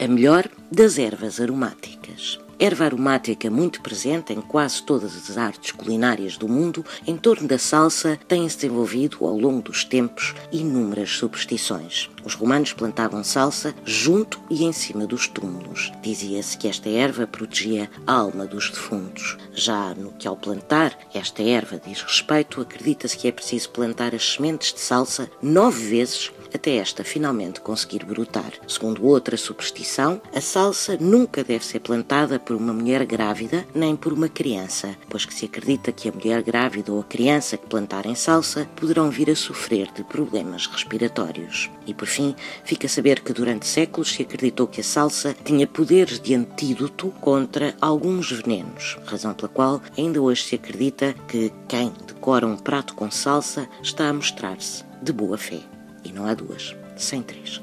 a melhor das ervas aromáticas. Erva aromática muito presente em quase todas as artes culinárias do mundo, em torno da salsa têm-se desenvolvido ao longo dos tempos inúmeras superstições. Os romanos plantavam salsa junto e em cima dos túmulos. Dizia-se que esta erva protegia a alma dos defuntos. Já no que ao plantar esta erva diz respeito, acredita-se que é preciso plantar as sementes de salsa nove vezes até esta finalmente conseguir brotar. Segundo outra superstição, a salsa nunca deve ser plantada por uma mulher grávida nem por uma criança, pois que se acredita que a mulher grávida ou a criança que plantarem salsa poderão vir a sofrer de problemas respiratórios. E por fim, fica a saber que durante séculos se acreditou que a salsa tinha poderes de antídoto contra alguns venenos, razão pela qual ainda hoje se acredita que quem decora um prato com salsa está a mostrar-se de boa fé. E não há duas, sem três.